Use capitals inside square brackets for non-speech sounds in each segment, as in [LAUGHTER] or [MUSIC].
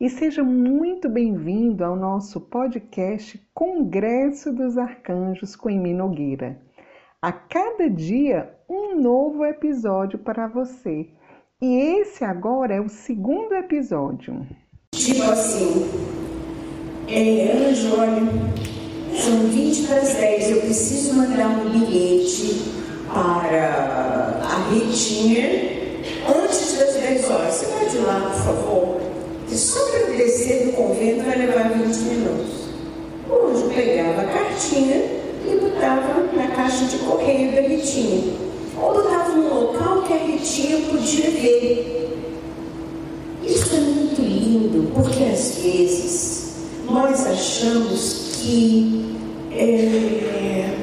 e seja muito bem-vindo ao nosso podcast Congresso dos Arcanjos com Emi Nogueira. A cada dia, um novo episódio para você. E esse agora é o segundo episódio. Tipo assim, é, anjo, olha, são 20 para as 10, eu preciso mandar um bilhete para a Ritinha antes das 10 horas. Você pode ir lá, por favor? Para descer do convento vai levar 20 minutos. O anjo pegava a cartinha e botava na caixa de correio da Ritinha. Ou botava num local que a Ritinha podia ver. Isso é muito lindo, porque às vezes nós achamos que, é,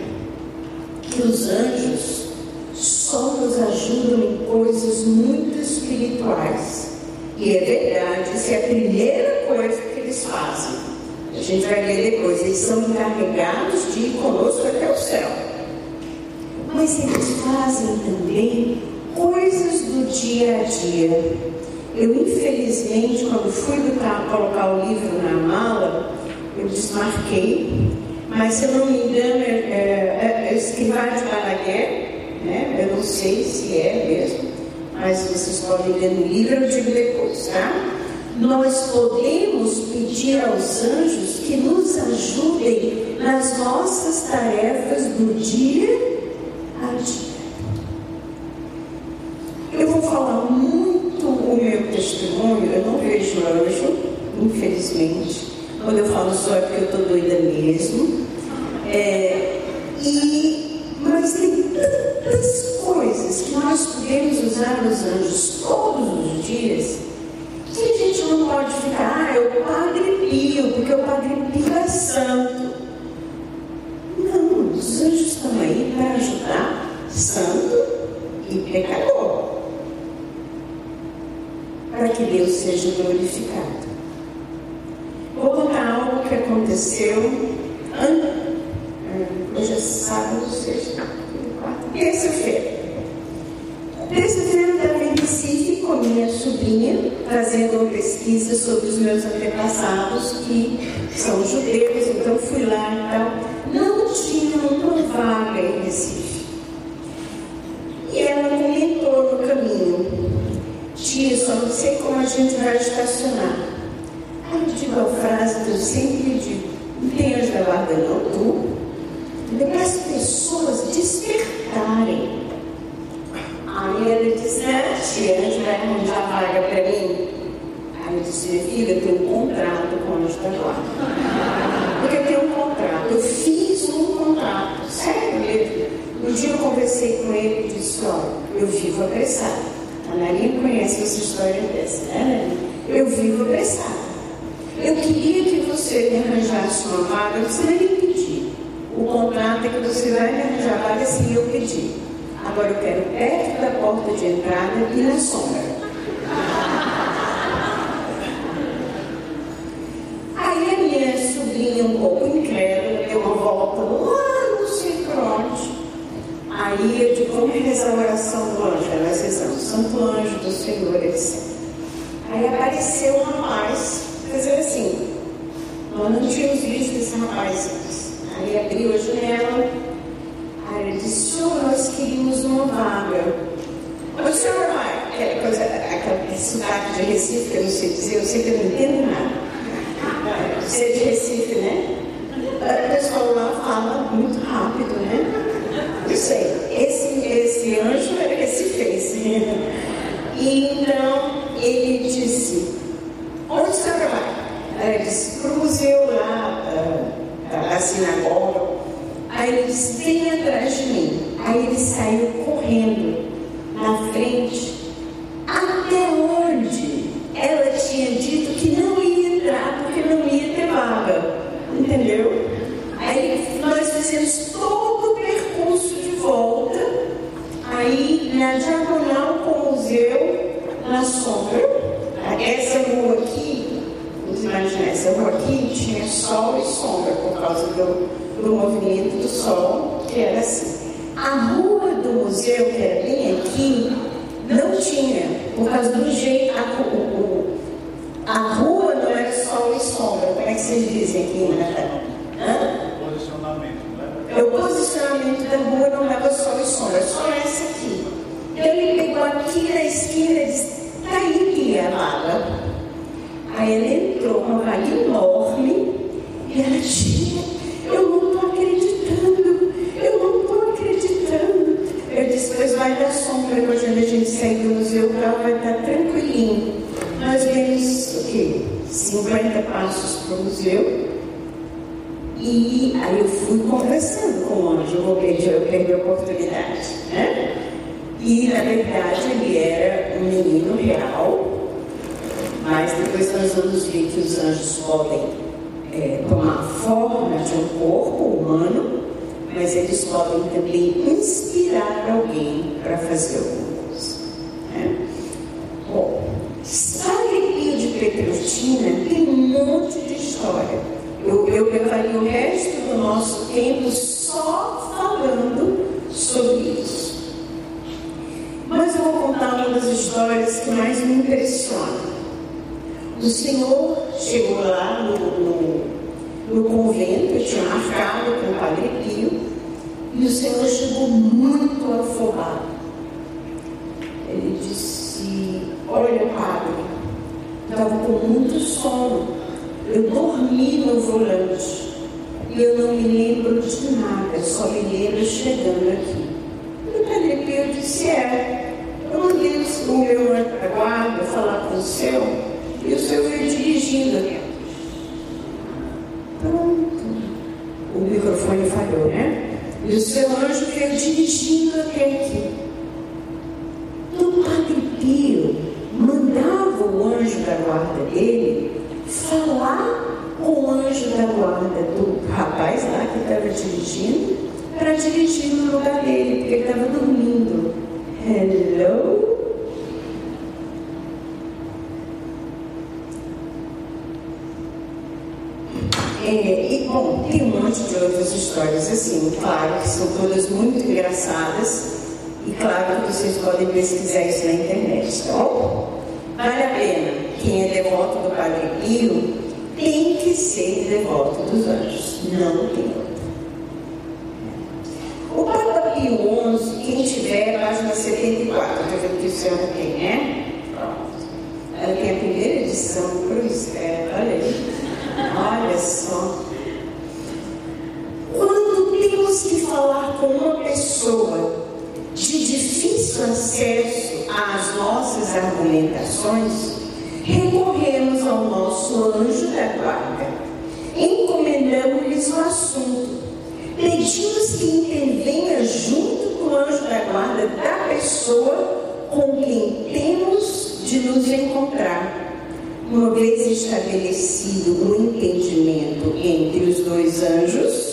que os anjos só nos ajudam em coisas muito espirituais. E é verdade, é a fazem. A gente vai ver depois, eles são encarregados de ir conosco até o céu. Mas eles fazem também coisas do dia a dia. Eu, infelizmente, quando fui colocar o livro na mala, eu desmarquei, mas se eu não me engano, é, é, é, é Escrivá de Balaguer, né? Eu não sei se é mesmo, mas vocês podem ler no livro, eu digo depois, tá? Nós podemos pedir aos anjos que nos ajudem nas nossas tarefas do dia a dia. Eu vou falar muito o meu testemunho, eu não vejo anjo, infelizmente. Quando eu falo só é porque eu estou doida mesmo. É, e, mas tem tantas coisas que nós podemos usar os anjos todos os dias pode ficar, ah, é o Padre Pio, porque o Padre Pio é santo. Não, os anjos estão aí para ajudar santo e pecador. Para que Deus seja glorificado. Vou contar algo que aconteceu hoje é sábado, sexta, terça-feira. Terça-feira eu estava em Recife com minha sobrinha, fazendo uma pesquisa sobre os meus antepassados, que são judeus, então fui lá e tal. Não tinha uma vaga em Recife. E ela comentou no caminho, tia, só não sei como a gente vai estacionar. Aí eu digo a frase que eu sempre digo, não tem anjo da guarda não, tu? para as pessoas despertarem. Aí ela disse, né, tia, a gente vai arranjar vaga para mim. Aí eu disse, minha filha, tenho um contrato com o guarda. Porque eu tenho um contrato, eu fiz um contrato, sério mesmo. Um dia eu conversei com ele e disse, olha, eu vivo apressado. A Narinha conhece essa história dessa, né, Narinha? Eu vivo apressado. Eu queria que você me arranjasse uma vaga, você nem pedir. O contrato é que você vai me arranjar vaga se eu pedir. Agora eu quero perto da porta de entrada e na sombra. Aí a minha sobrinha, um pouco incrédula, deu uma volta lá no centro Aí eu digo, vamos rezar a oração do anjo. Ela rezando, Santo Anjo do Senhor, etc. Aí apareceu um rapaz, dizer assim, nós não tínhamos visto esse rapaz antes. Aí abriu a janela, senhor, nós queríamos uma vaga. O senhor vai, aquela coisa, aquele sotaque de Recife eu não sei dizer, eu sei que eu não entendo nada. Você é de Recife, né? O pessoal lá fala muito rápido, né? Eu sei, Aí o posicionamento da rua não dava sol e sombra, só essa aqui. Ele pegou aqui na esquina e disse, tá aí que é a vaga. Aí ela entrou, uma vaga enorme, e ela tinha, eu não estou acreditando, eu não estou acreditando. Eu disse, pois vai dar sombra quando a gente sair do museu, o carro vai estar tranquilinho. Nós vemos o quê? 50 passos para o museu. Perdi a oportunidade. Né? E na verdade ele era um menino real, mas depois nós vamos ver que os anjos podem é, tomar forma de um corpo humano, mas eles podem também inspirar alguém para fazer alguma coisa. Né? Bom, Sagrepio de Petrutina tem um monte de história. Eu levaria o resto do nosso tempo só falando sobre isso. Mas eu vou contar uma das histórias que mais me impressiona. O Senhor chegou lá no, no, no convento, eu tinha marcado com o Padre Pio, e o Senhor chegou muito afobado. Ele disse: Olha, Padre, estava com muito sono, eu dormi no volante e eu não me lembro de nada, só me lembro chegando aqui. E o Padre Pio disse: É, o meu guarda falar com o seu e o seu veio dirigindo. Pronto. O microfone falhou, né? E o seu anjo veio dirigindo até aqui. Então, o Padre Pio mandava o anjo da guarda dele falar com o anjo da guarda do rapaz lá que estava dirigindo para dirigir no lugar dele, porque ele estava dormindo. Hello? É, e, bom, tem um monte de outras histórias assim, claro que são todas muito engraçadas e claro que vocês podem pesquisar isso na internet, tá bom? Vale a pena. Quem é devoto do Padre Pio tem que ser devoto dos anjos, não tem. O Papa Pio XI, quem tiver, página 74, estou vendo que o senhor tem, né? Pronto. Tem a primeira edição, cruz, é, olha aí. Olha só. Temos que falar com uma pessoa de difícil acesso às nossas argumentações, recorremos ao nosso anjo da guarda. Encomendamos-lhes o assunto. Pedimos que intervenha junto com o anjo da guarda da pessoa com quem temos de nos encontrar uma vez estabelecido o um entendimento entre os dois anjos,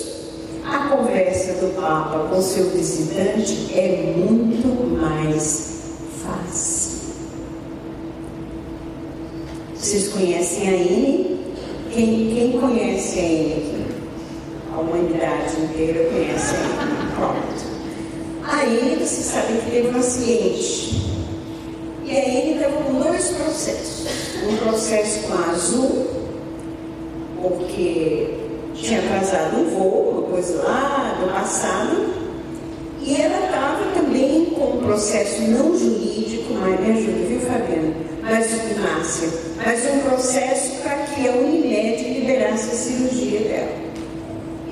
conversa do Papa com seu visitante é muito mais fácil. Vocês conhecem a Ine? Quem, quem conhece a Ine aqui? A humanidade inteira conhece a Ine. Pronto. A Ine, vocês sabem que teve um acidente. E a Ine estava com dois processos um processo com a Azul, porque tinha atrasado um voo, uma coisa lá do passado, e ela estava também com um processo não jurídico, mas me ajuda, viu, Fabiana? Mas, Márcia, mas um processo para que a Unimed liberasse a cirurgia dela.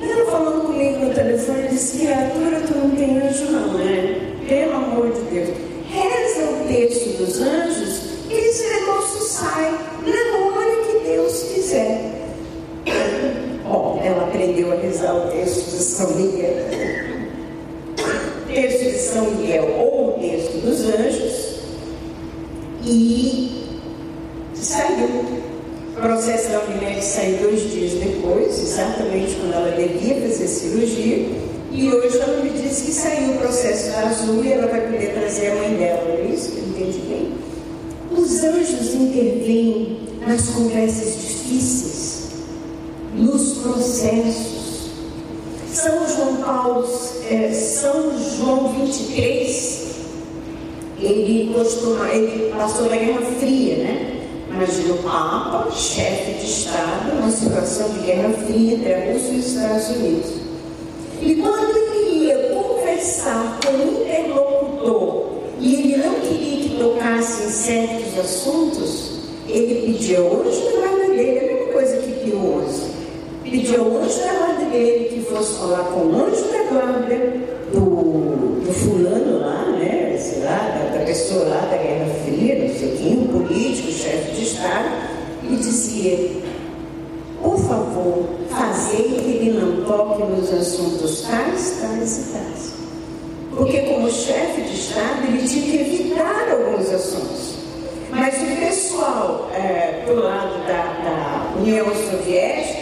E ela falando comigo no telefone, disse, criatura, tu não tem anjo não, né? Pelo amor de Deus. Reza o texto dos anjos e esse negócio sai na hora que Deus quiser. Aprendeu a rezar o texto de São Miguel. Texto de São Miguel ou o texto dos anjos. E saiu. O processo da Unimed saiu dois dias depois, exatamente quando ela devia fazer cirurgia. E hoje ela me disse que saiu o processo Azul e ela vai poder trazer a mãe dela. Não é isso? Entendi bem. Os anjos intervêm nas conversas difíceis, nos processos. São João Paulo, é, São João 23, ele costuma, ele passou na Guerra Fria, né? Imagina o Papa, chefe de Estado, numa situação de guerra fria entre a Rússia e os Estados Unidos. E quando ele ia conversar com um interlocutor e ele não queria que tocasse em certos assuntos, ele pedia hoje da guarda Pedia hoje da guarda dele que fosse falar com o anjo da guarda do, do fulano lá, né? Sei lá, da, da pessoa lá da Guerra Fria, não sei quem, um político, chefe de Estado, e dizia, por favor, fazei que ele não toque nos assuntos tais, tais e tais. Porque como chefe de Estado, ele tinha que evitar alguns assuntos. Mas o pessoal é, do lado da, da União Soviética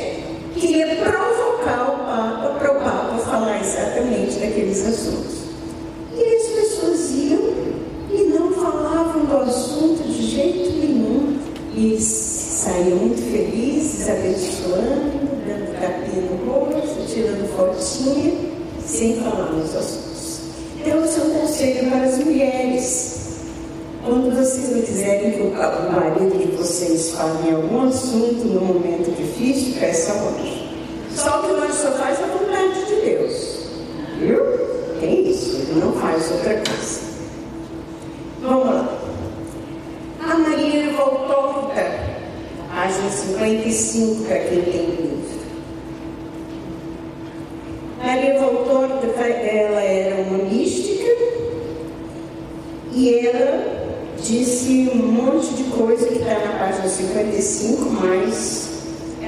queria provocar o Papa para o Papa falar exatamente daqueles assuntos. E as pessoas iam e não falavam do assunto de jeito nenhum. E saíam muito felizes, abençoando, dando capinha no rosto, tirando fotinha, sem falar nos assuntos. Então, é um conselho para que o marido de vocês fale em algum assunto no momento difícil, peça hoje. Só que o anjo só faz a vontade de Deus. Viu? Tem isso, ele não faz outra coisa. Vamos lá. A Maria Voltorta, página 55, para quem tem livro. Maria Voltorta, ela era uma mística e ela disse um monte de coisa que está na página 55, mas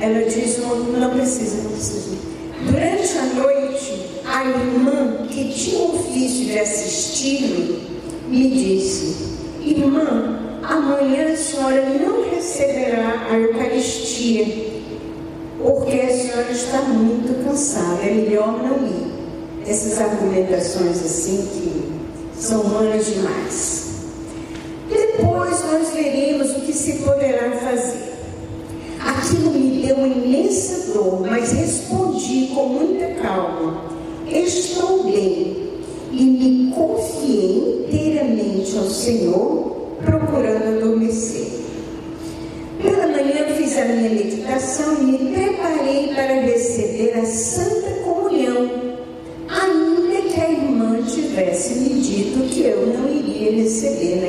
ela disse, não, precisa, não precisa. Durante a noite, a irmã que tinha o ofício de assistir-me me disse, irmã, amanhã a senhora não receberá a Eucaristia, porque a senhora está muito cansada, é melhor não ir. Essas argumentações assim que são humanas demais. Veremos o que se poderá fazer. Aquilo me deu imensa dor, mas respondi com muita calma. Estou bem e me confiei inteiramente ao Senhor, procurando adormecer. Pela manhã fiz a minha meditação e me preparei para receber a Santa Comunhão, ainda que a irmã tivesse me dito que eu não iria receber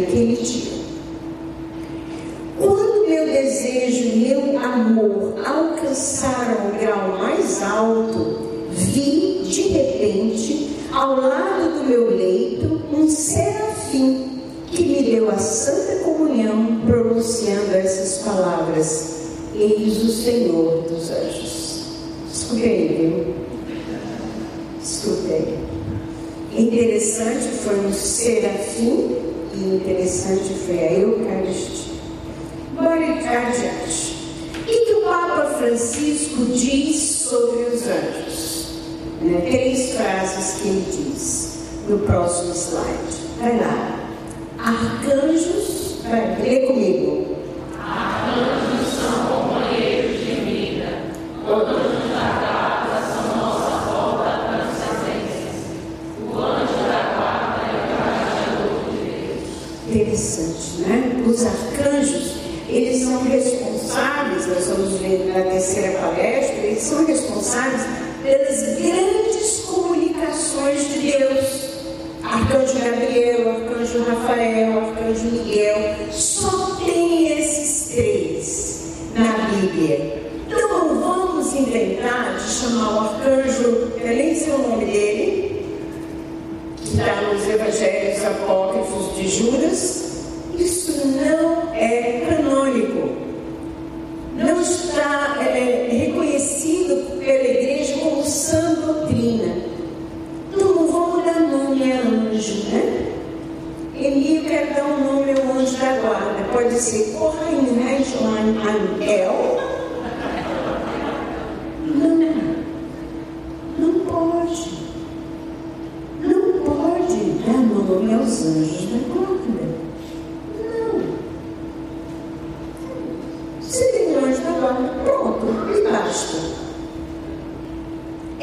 amor alcançaram o grau mais alto, vi de repente, ao lado do meu leito, um serafim que me deu a santa comunhão, pronunciando essas palavras: Eis o Senhor dos anjos. Escutei, viu? Escutei. Interessante foi um serafim e interessante foi a Eucaristia. Bora adiante. Papa Francisco diz sobre os anjos? Né? Três frases que ele diz no próximo slide. Vai lá. Arcanjos, vai, lê comigo. Arcanjos de Judas.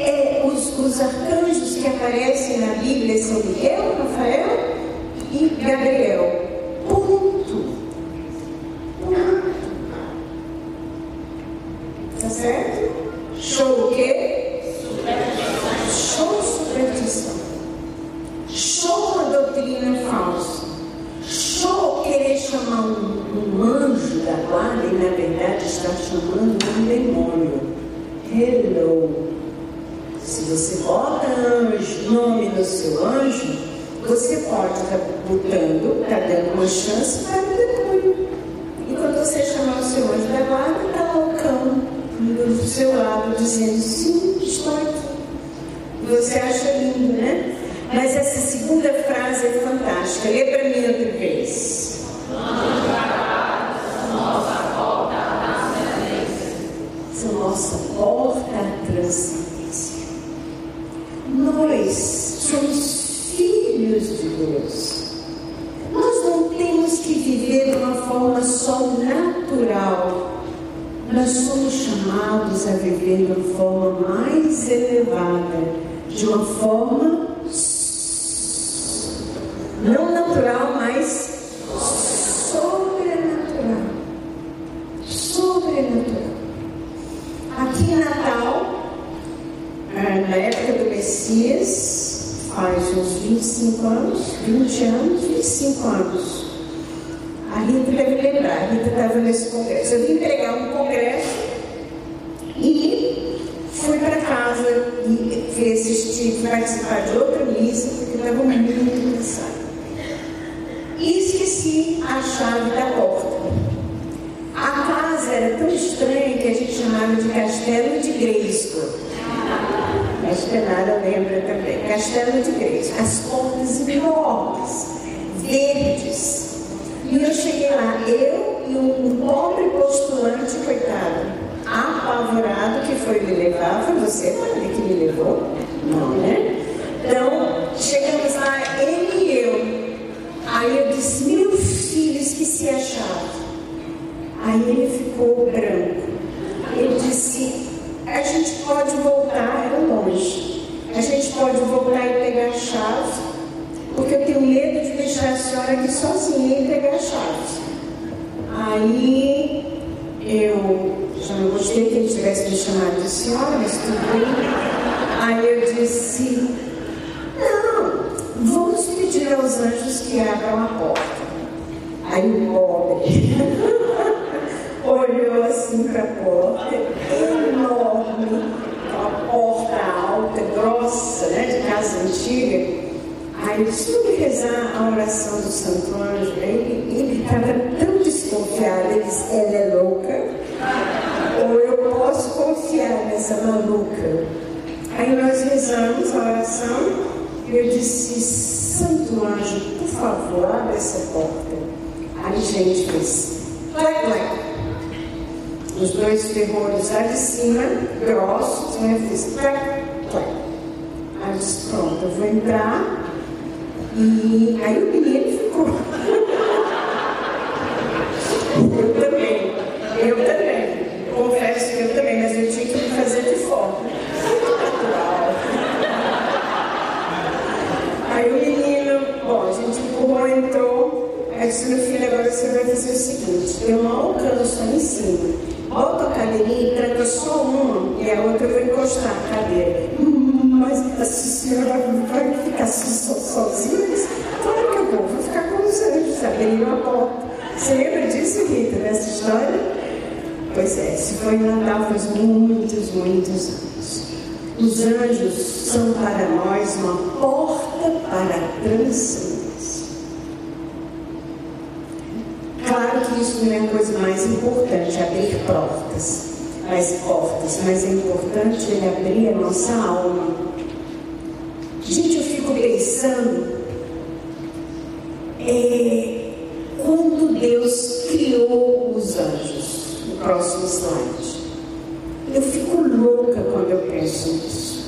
É, os, os arcanjos que aparecem na Bíblia são Miguel, Rafael e Gabriel. Ponto. Ponto. um anjo da guarda e na verdade está chamando um demônio. Hello. Se você bota anjo, nome no seu anjo, você pode estar botando, uma chance para o demônio. E quando você chamar o seu anjo da guarda, está loucão do seu lado, dizendo sim, estou aqui. Você acha lindo, né? Mas essa segunda frase é fantástica. Lê para mim outra vez. 20 anos, 25 anos. A Rita deve lembrar, a Rita estava nesse congresso. Eu vim pregar um congresso e fui para casa e fui assistir, participar de outra missa, porque estava muito cansada e esqueci a chave da porta. A casa era tão estranha que a gente chamava de Castelo de Grayskull. Espenada lembra também. Castelo de Grayskull. As portas enormes, verdes. E eu cheguei lá, eu e um pobre postulante, coitado, apavorado, que foi me levar. Foi você, Maria, que me levou? Não, né? Então, chegamos lá, ele e eu. Aí eu disse, meu filho, esqueci a chave. Aí ele ficou branco. Ele disse, a gente pode voltar, era longe. A gente pode voltar e pegar a chave, porque eu tenho medo de deixar a senhora aqui sozinha e pegar a chave. Aí eu já não gostei que ele tivesse me chamado de senhora, mas tudo bem. Aí eu disse, não, vamos pedir aos anjos que abram a porta. Aí o pobre [LAUGHS] olhou assim para a porta, enorme, uma porta alta, grossa, né, de casa antiga. Aí eu vamos rezar a oração do Santo Anjo. Ele estava tão desconfiado, ele disse, ela é louca, ou eu posso confiar nessa maluca. Aí nós rezamos a oração e eu disse, Santo Anjo, por favor, abre essa porta. Aí gente fez, clac, clac. Os dois ferrolhos lá de cima, grossos, né? Fiz clac, clac. Aí eu disse, pronto, eu vou entrar. E aí o menino ficou. eu também, eu também. Confesso que eu também, mas eu tinha que me fazer de forma. Natural. Aí o menino, bom, a gente empurrou, entrou. Aí disse, meu filho, agora você vai fazer o seguinte, eu não alcanço aí em cima. Bota a cadeirinha e tranca só uma e a outra eu vou encostar a cadeira. Hum, mas a senhora vai ficar so, sozinha? Claro que eu vou, vou ficar com os anjos, abriram a porta. Você lembra disso, Rita, nessa história? Pois é, se foi em Natal faz muitos, muitos anos. Os anjos são para nós uma porta para a transcendência. Claro que isso não é a coisa mais importante, abrir portas, mais portas, mas é importante ele abrir a nossa alma. Gente, eu fico pensando, é, quando Deus criou os anjos, no próximo slide, eu fico louca quando eu penso nisso.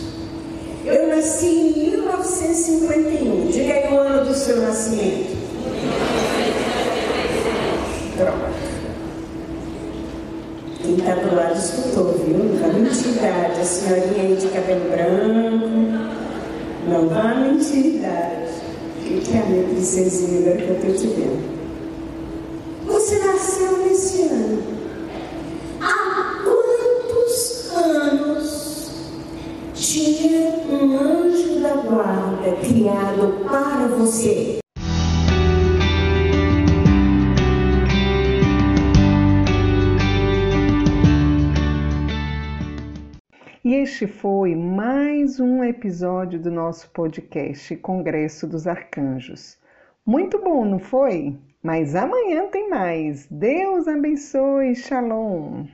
Eu nasci em 1951, diga aí o ano do seu nascimento. Pronto. Quem está do lado escutou, viu? Não idade. A senhorinha aí de cabelo branco. Não vai mentir idade. O que é a princesinha que eu estou te vendo? Você nasceu nesse ano. Há quantos anos tinha um anjo da guarda criado para você? Este foi mais um episódio do nosso podcast Congresso dos Arcanjos. Muito bom, não foi? Mas amanhã tem mais. Deus abençoe. Shalom.